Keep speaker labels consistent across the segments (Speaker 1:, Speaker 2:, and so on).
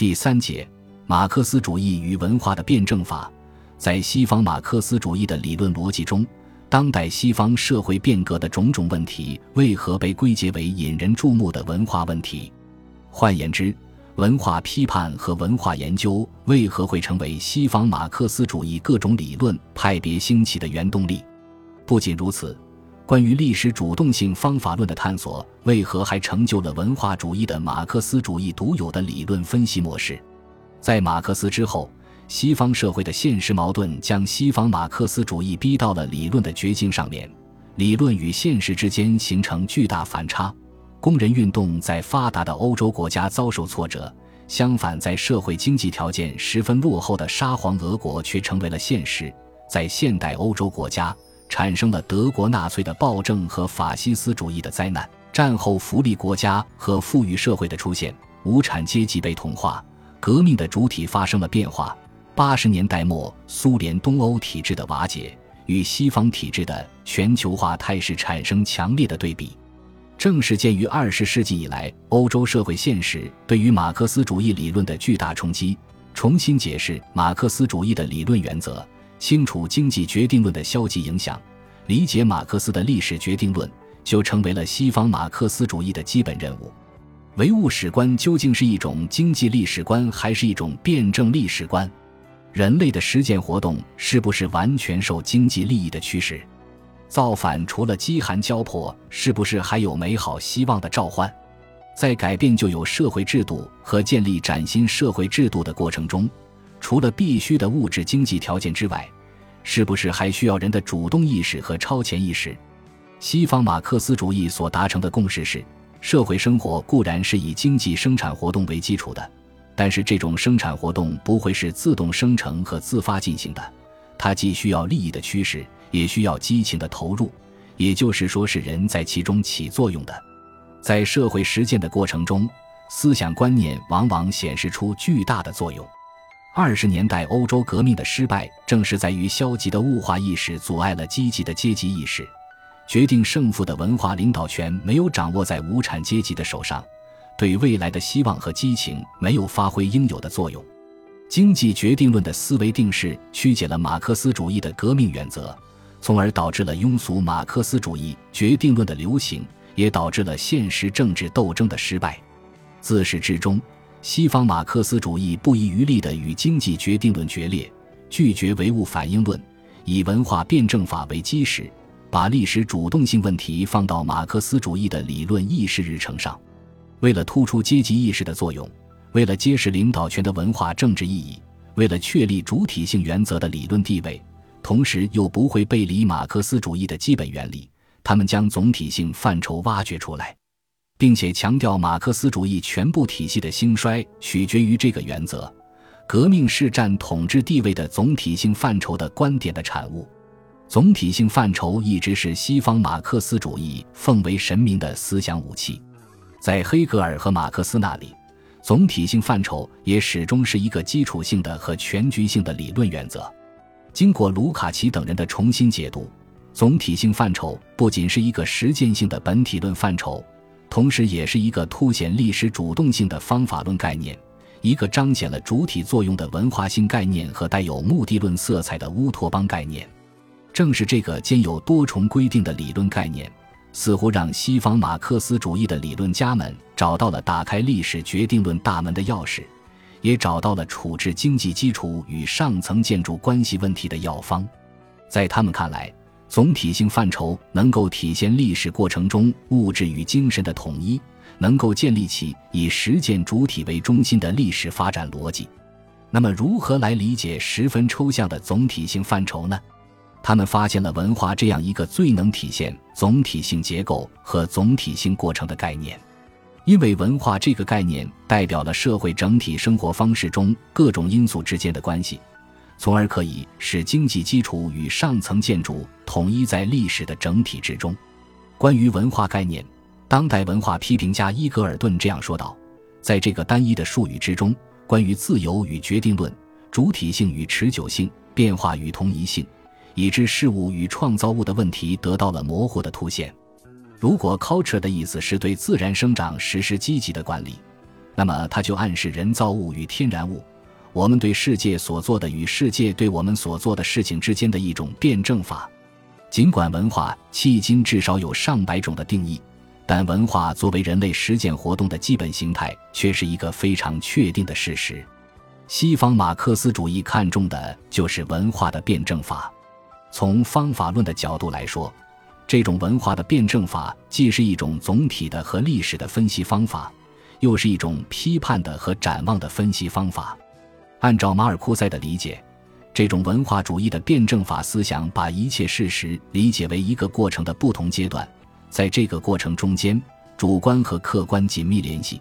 Speaker 1: 第三节，马克思主义与文化的辩证法。在西方马克思主义的理论逻辑中，当代西方社会变革的种种问题为何被归结为引人注目的文化问题？换言之，文化批判和文化研究为何会成为西方马克思主义各种理论派别兴起的原动力？不仅如此，关于历史主动性方法论的探索为何还成就了文化主义的马克思主义独有的理论分析模式？在马克思之后，西方社会的现实矛盾将西方马克思主义逼到了理论的绝境上面，理论与现实之间形成巨大反差。工人运动在发达的欧洲国家遭受挫折，相反，在社会经济条件十分落后的沙皇俄国却成为了现实。在现代欧洲国家，产生了德国纳粹的暴政和法西斯主义的灾难。战后福利国家和富裕社会的出现，无产阶级被同化，革命的主体发生了变化。八十年代末，苏联东欧体制的瓦解与西方体制的全球化态势产生强烈的对比。正是鉴于二十世纪以来欧洲社会现实对于马克思主义理论的巨大冲击，重新解释马克思主义的理论原则，清楚经济决定论的消极影响，理解马克思的历史决定论，就成为了西方马克思主义的基本任务。唯物史观究竟是一种经济历史观，还是一种辩证历史观？人类的实践活动是不是完全受经济利益的驱使？造反除了饥寒交迫，是不是还有美好希望的召唤？在改变旧有社会制度和建立崭新社会制度的过程中，除了必须的物质经济条件之外，是不是还需要人的主动意识和超前意识？西方马克思主义所达成的共识是：社会生活固然是以经济生产活动为基础的，但是这种生产活动不会是自动生成和自发进行的，它既需要利益的驱使。也需要激情的投入，也就是说，是人在其中起作用的。在社会实践的过程中，思想观念往往显示出巨大的作用。二十年代欧洲革命的失败，正是在于消极的物化意识阻碍了积极的阶级意识，决定胜负的文化领导权没有掌握在无产阶级的手上，对未来的希望和激情没有发挥应有的作用。经济决定论的思维定式曲解了马克思主义的革命原则。从而导致了庸俗马克思主义决定论的流行，也导致了现实政治斗争的失败。自始至终，西方马克思主义不遗余力地与经济决定论决裂，拒绝唯物反应论，以文化辩证法为基石，把历史主动性问题放到马克思主义的理论意识日程上。为了突出阶级意识的作用，为了揭示领导权的文化政治意义，为了确立主体性原则的理论地位。同时又不会背离马克思主义的基本原理，他们将总体性范畴挖掘出来，并且强调马克思主义全部体系的兴衰取决于这个原则：革命是占统治地位的总体性范畴的观点的产物。总体性范畴一直是西方马克思主义奉为神明的思想武器，在黑格尔和马克思那里，总体性范畴也始终是一个基础性的和全局性的理论原则。经过卢卡奇等人的重新解读，总体性范畴不仅是一个实践性的本体论范畴，同时也是一个凸显历史主动性的方法论概念，一个彰显了主体作用的文化性概念和带有目的论色彩的乌托邦概念。正是这个兼有多重规定的理论概念，似乎让西方马克思主义的理论家们找到了打开历史决定论大门的钥匙。也找到了处置经济基础与上层建筑关系问题的药方，在他们看来，总体性范畴能够体现历史过程中物质与精神的统一，能够建立起以实践主体为中心的历史发展逻辑。那么，如何来理解十分抽象的总体性范畴呢？他们发现了文化这样一个最能体现总体性结构和总体性过程的概念。因为文化这个概念代表了社会整体生活方式中各种因素之间的关系，从而可以使经济基础与上层建筑统一在历史的整体之中。关于文化概念，当代文化批评家伊格尔顿这样说道：“在这个单一的术语之中，关于自由与决定论、主体性与持久性、变化与同一性，以致事物与创造物的问题得到了模糊的凸显。”如果 culture 的意思是对自然生长实施积极的管理，那么它就暗示人造物与天然物，我们对世界所做的与世界对我们所做的事情之间的一种辩证法。尽管文化迄今至少有上百种的定义，但文化作为人类实践活动的基本形态，却是一个非常确定的事实。西方马克思主义看重的就是文化的辩证法。从方法论的角度来说，这种文化的辩证法既是一种总体的和历史的分析方法。又是一种批判的和展望的分析方法。按照马尔库塞的理解，这种文化主义的辩证法思想把一切事实理解为一个过程的不同阶段，在这个过程中间，主观和客观紧密联系，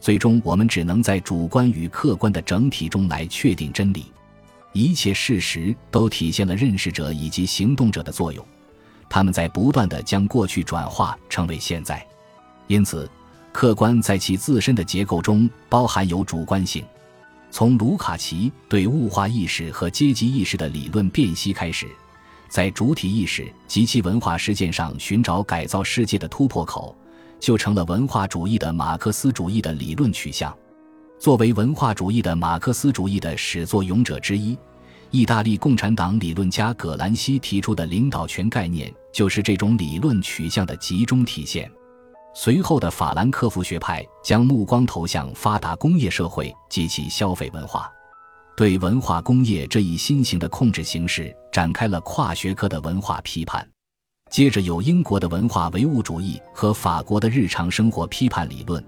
Speaker 1: 最终我们只能在主观与客观的整体中来确定真理。一切事实都体现了认识者以及行动者的作用，他们在不断的将过去转化成为现在，因此。客观在其自身的结构中包含有主观性。从卢卡奇对物化意识和阶级意识的理论辨析开始，在主体意识及其文化实践上寻找改造世界的突破口，就成了文化主义的马克思主义的理论取向。作为文化主义的马克思主义的始作俑者之一，意大利共产党理论家葛兰西提出的领导权概念，就是这种理论取向的集中体现。随后的法兰克福学派将目光投向发达工业社会及其消费文化，对文化工业这一新型的控制形式展开了跨学科的文化批判。接着有英国的文化唯物主义和法国的日常生活批判理论，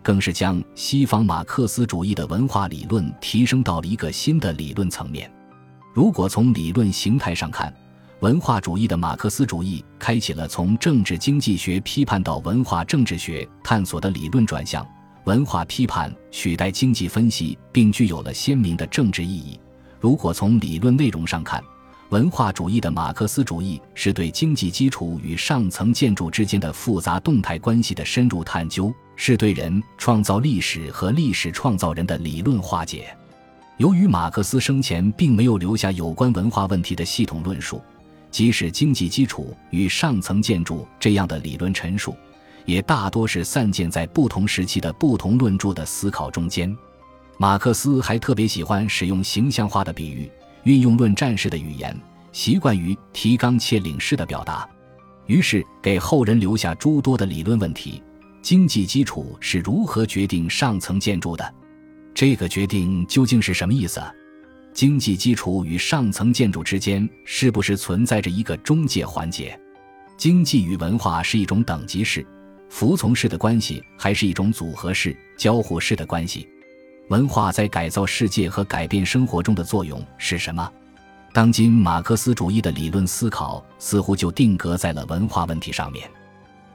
Speaker 1: 更是将西方马克思主义的文化理论提升到了一个新的理论层面。如果从理论形态上看，文化主义的马克思主义开启了从政治经济学批判到文化政治学探索的理论转向，文化批判取代经济分析，并具有了鲜明的政治意义。如果从理论内容上看，文化主义的马克思主义是对经济基础与上层建筑之间的复杂动态关系的深入探究，是对人创造历史和历史创造人的理论化解。由于马克思生前并没有留下有关文化问题的系统论述。即使经济基础与上层建筑这样的理论陈述，也大多是散见在不同时期的不同论著的思考中间。马克思还特别喜欢使用形象化的比喻，运用论战式的语言，习惯于提纲挈领式的表达，于是给后人留下诸多的理论问题：经济基础是如何决定上层建筑的？这个决定究竟是什么意思？经济基础与上层建筑之间是不是存在着一个中介环节？经济与文化是一种等级式、服从式的关系，还是一种组合式、交互式的关系？文化在改造世界和改变生活中的作用是什么？当今马克思主义的理论思考似乎就定格在了文化问题上面。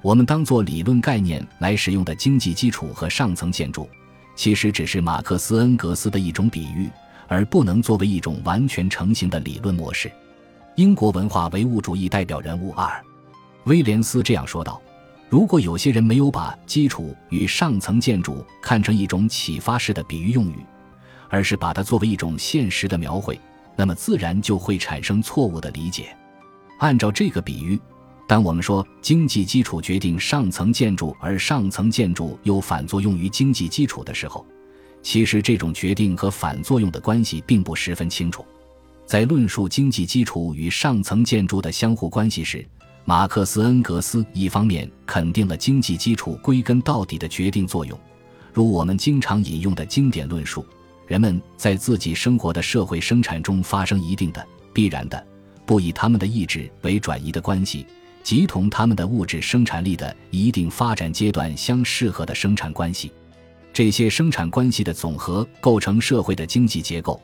Speaker 1: 我们当做理论概念来使用的经济基础和上层建筑，其实只是马克思恩格斯的一种比喻。而不能作为一种完全成型的理论模式。英国文化唯物主义代表人物二，威廉斯这样说道：“如果有些人没有把基础与上层建筑看成一种启发式的比喻用语，而是把它作为一种现实的描绘，那么自然就会产生错误的理解。按照这个比喻，当我们说经济基础决定上层建筑，而上层建筑又反作用于经济基础的时候，其实，这种决定和反作用的关系并不十分清楚。在论述经济基础与上层建筑的相互关系时，马克思恩格斯一方面肯定了经济基础归根到底的决定作用，如我们经常引用的经典论述：人们在自己生活的社会生产中发生一定的、必然的、不以他们的意志为转移的关系，即同他们的物质生产力的一定发展阶段相适合的生产关系。这些生产关系的总和构成社会的经济结构，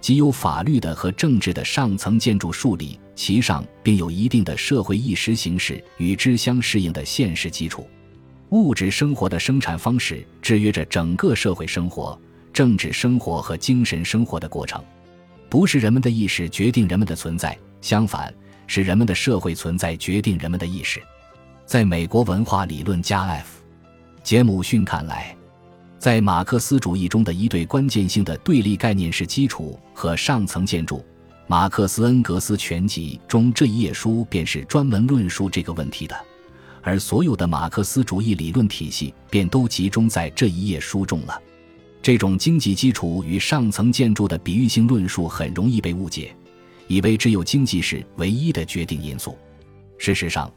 Speaker 1: 即有法律的和政治的上层建筑树立其上，并有一定的社会意识形式与之相适应的现实基础。物质生活的生产方式制约着整个社会生活、政治生活和精神生活的过程。不是人们的意识决定人们的存在，相反，是人们的社会存在决定人们的意识。在美国文化理论家 F. 杰姆逊看来。在马克思主义中的一对关键性的对立概念是基础和上层建筑。马克思恩格斯全集中这一页书便是专门论述这个问题的，而所有的马克思主义理论体系便都集中在这一页书中了。这种经济基础与上层建筑的比喻性论述很容易被误解，以为只有经济是唯一的决定因素。事实上，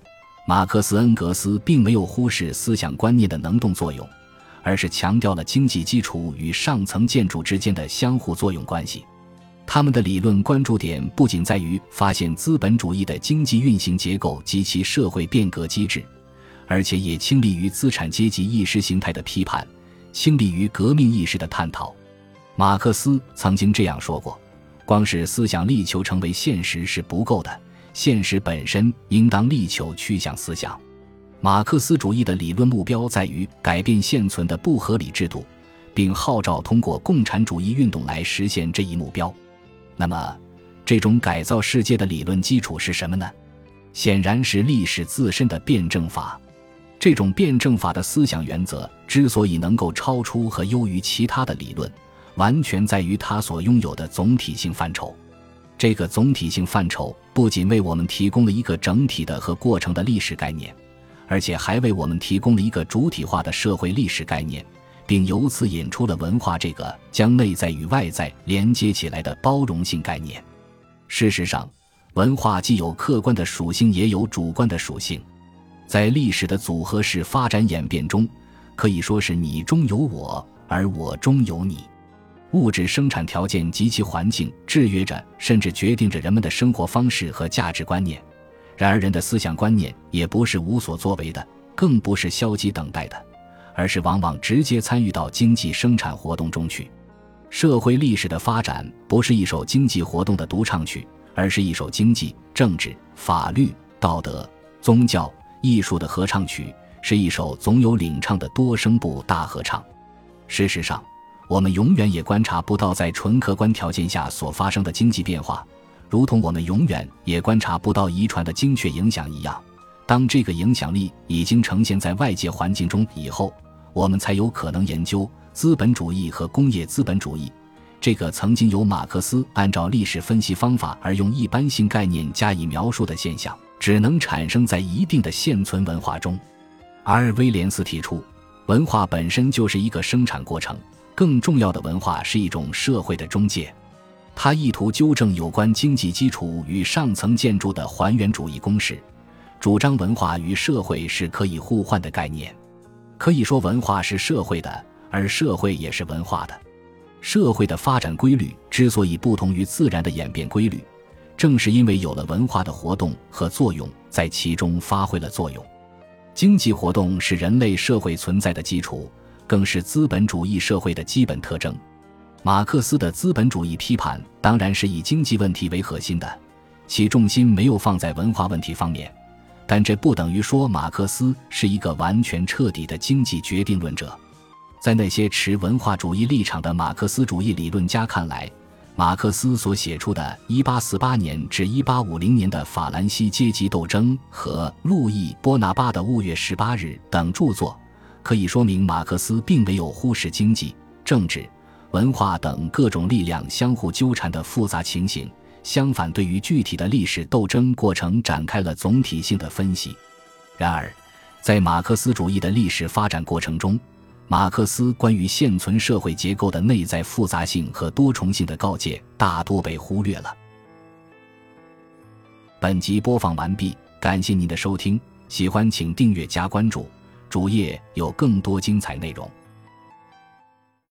Speaker 1: 马克思恩格斯并没有忽视思想观念的能动作用，而是强调了经济基础与上层建筑之间的相互作用关系。他们的理论关注点不仅在于发现资本主义的经济运行结构及其社会变革机制，而且也倾力于资产阶级意识形态的批判。倾力于革命意识的探讨，马克思曾经这样说过：“光是思想力求成为现实是不够的，现实本身应当力求趋向思想。”马克思主义的理论目标在于改变现存的不合理制度，并号召通过共产主义运动来实现这一目标。那么，这种改造世界的理论基础是什么呢？显然是历史自身的辩证法。这种辩证法的思想原则之所以能够超出和优于其他的理论，完全在于它所拥有的总体性范畴。这个总体性范畴不仅为我们提供了一个整体的和过程的历史概念，而且还为我们提供了一个主体化的社会历史概念，并由此引出了文化这个将内在与外在连接起来的包容性概念。事实上，文化既有客观的属性，也有主观的属性。在历史的组合式发展演变中，可以说是你中有我，而我中有你。物质生产条件及其环境制约着，甚至决定着人们的生活方式和价值观念。然而，人的思想观念也不是无所作为的，更不是消极等待的，而是往往直接参与到经济生产活动中去。社会历史的发展不是一首经济活动的独唱曲，而是一首经济、政治、法律、道德、宗教。艺术的合唱曲是一首总有领唱的多声部大合唱。事实上，我们永远也观察不到在纯客观条件下所发生的经济变化，如同我们永远也观察不到遗传的精确影响一样。当这个影响力已经呈现在外界环境中以后，我们才有可能研究资本主义和工业资本主义这个曾经由马克思按照历史分析方法而用一般性概念加以描述的现象。只能产生在一定的现存文化中，而威廉斯提出，文化本身就是一个生产过程，更重要的文化是一种社会的中介。他意图纠正有关经济基础与上层建筑的还原主义公式，主张文化与社会是可以互换的概念。可以说，文化是社会的，而社会也是文化的。社会的发展规律之所以不同于自然的演变规律。正是因为有了文化的活动和作用在其中发挥了作用，经济活动是人类社会存在的基础，更是资本主义社会的基本特征。马克思的资本主义批判当然是以经济问题为核心的，其重心没有放在文化问题方面，但这不等于说马克思是一个完全彻底的经济决定论者。在那些持文化主义立场的马克思主义理论家看来。马克思所写出的1848年至1850年的法兰西阶级斗争和路易·波拿巴的五月十八日等著作，可以说明马克思并没有忽视经济、政治、文化等各种力量相互纠缠的复杂情形，相反，对于具体的历史斗争过程展开了总体性的分析。然而，在马克思主义的历史发展过程中，马克思关于现存社会结构的内在复杂性和多重性的告诫大多被忽略了。本集播放完毕，感谢您的收听，喜欢请订阅加关注，主页有更多精彩内容。